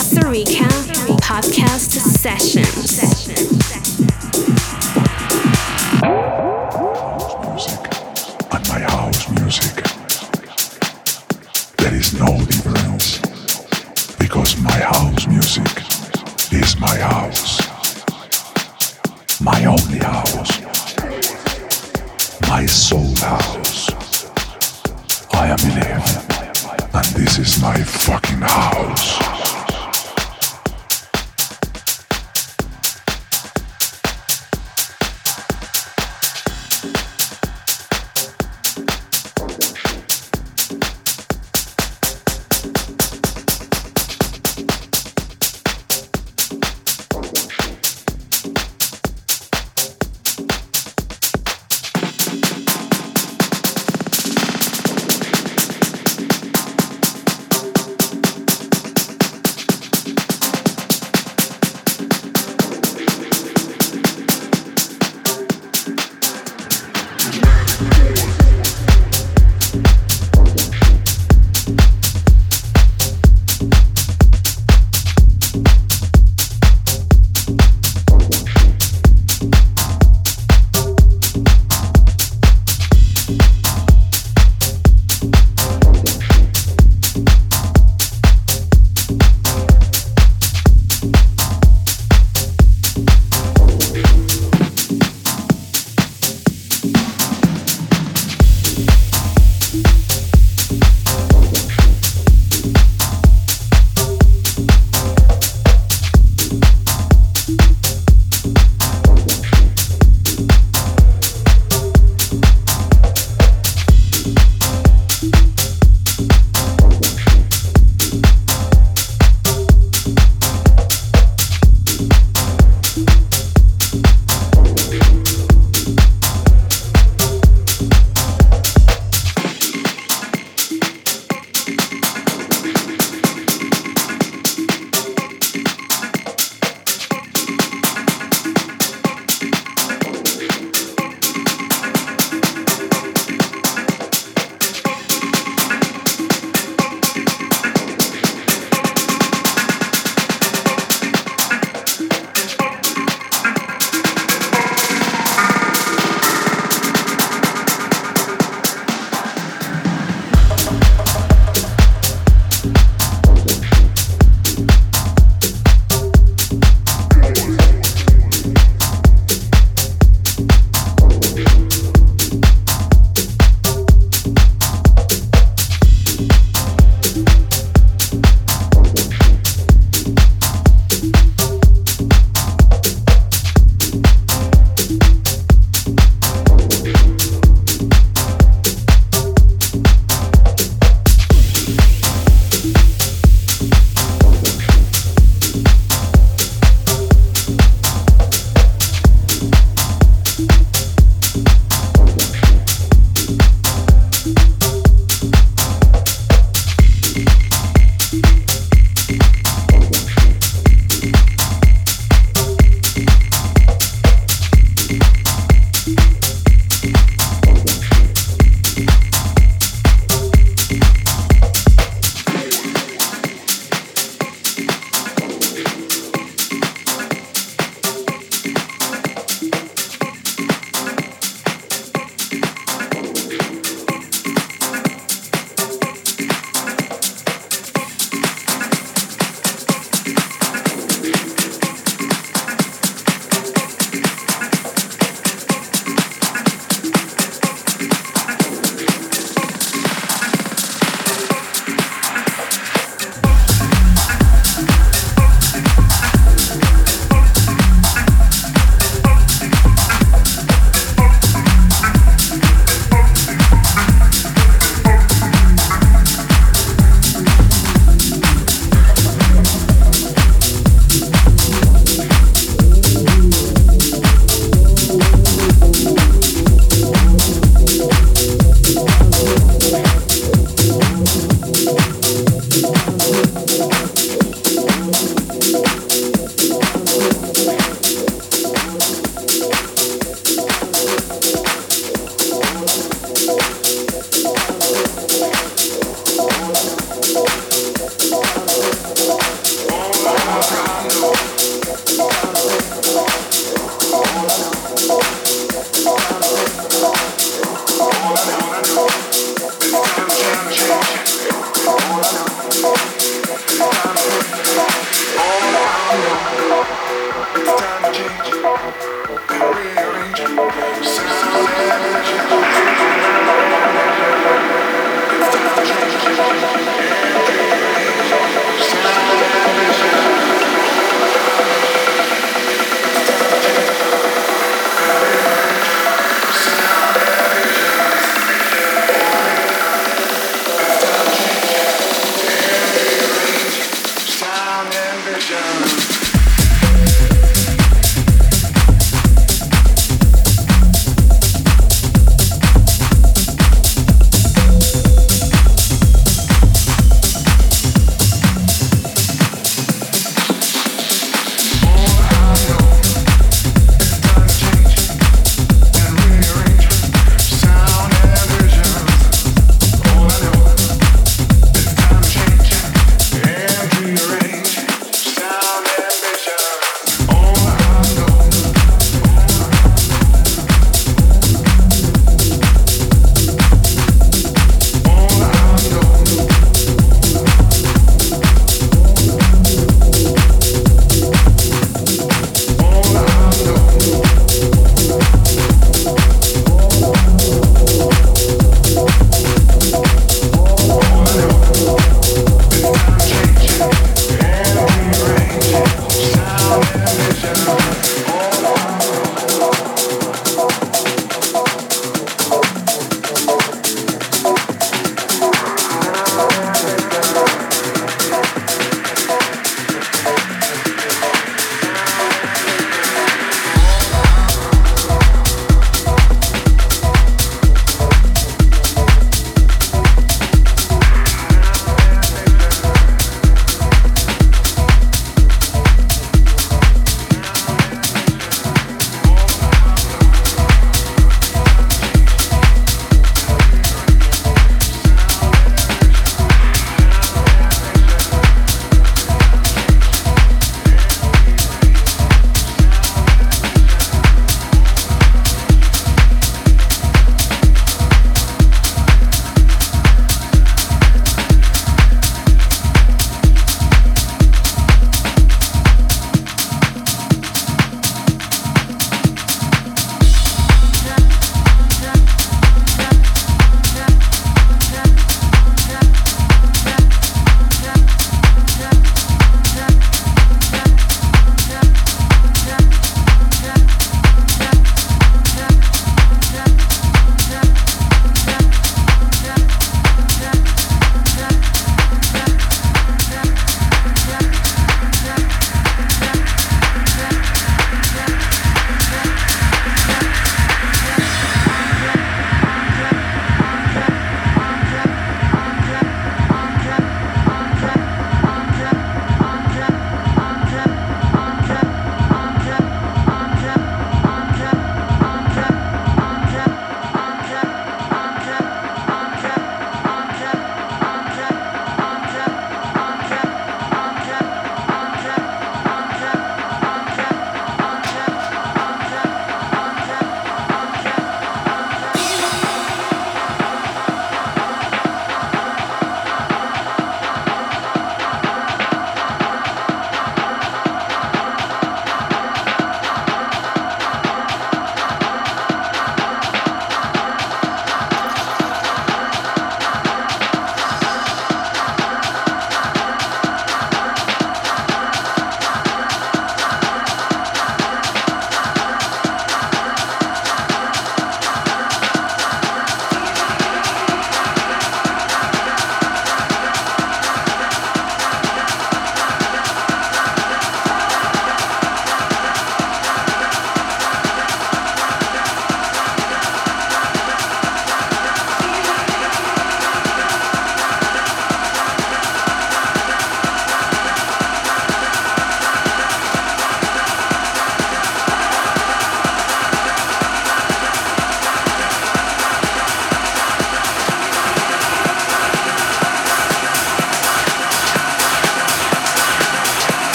Costa Rica podcast sessions. and my house music. There is no difference because my house music is my house. My only house. My soul house.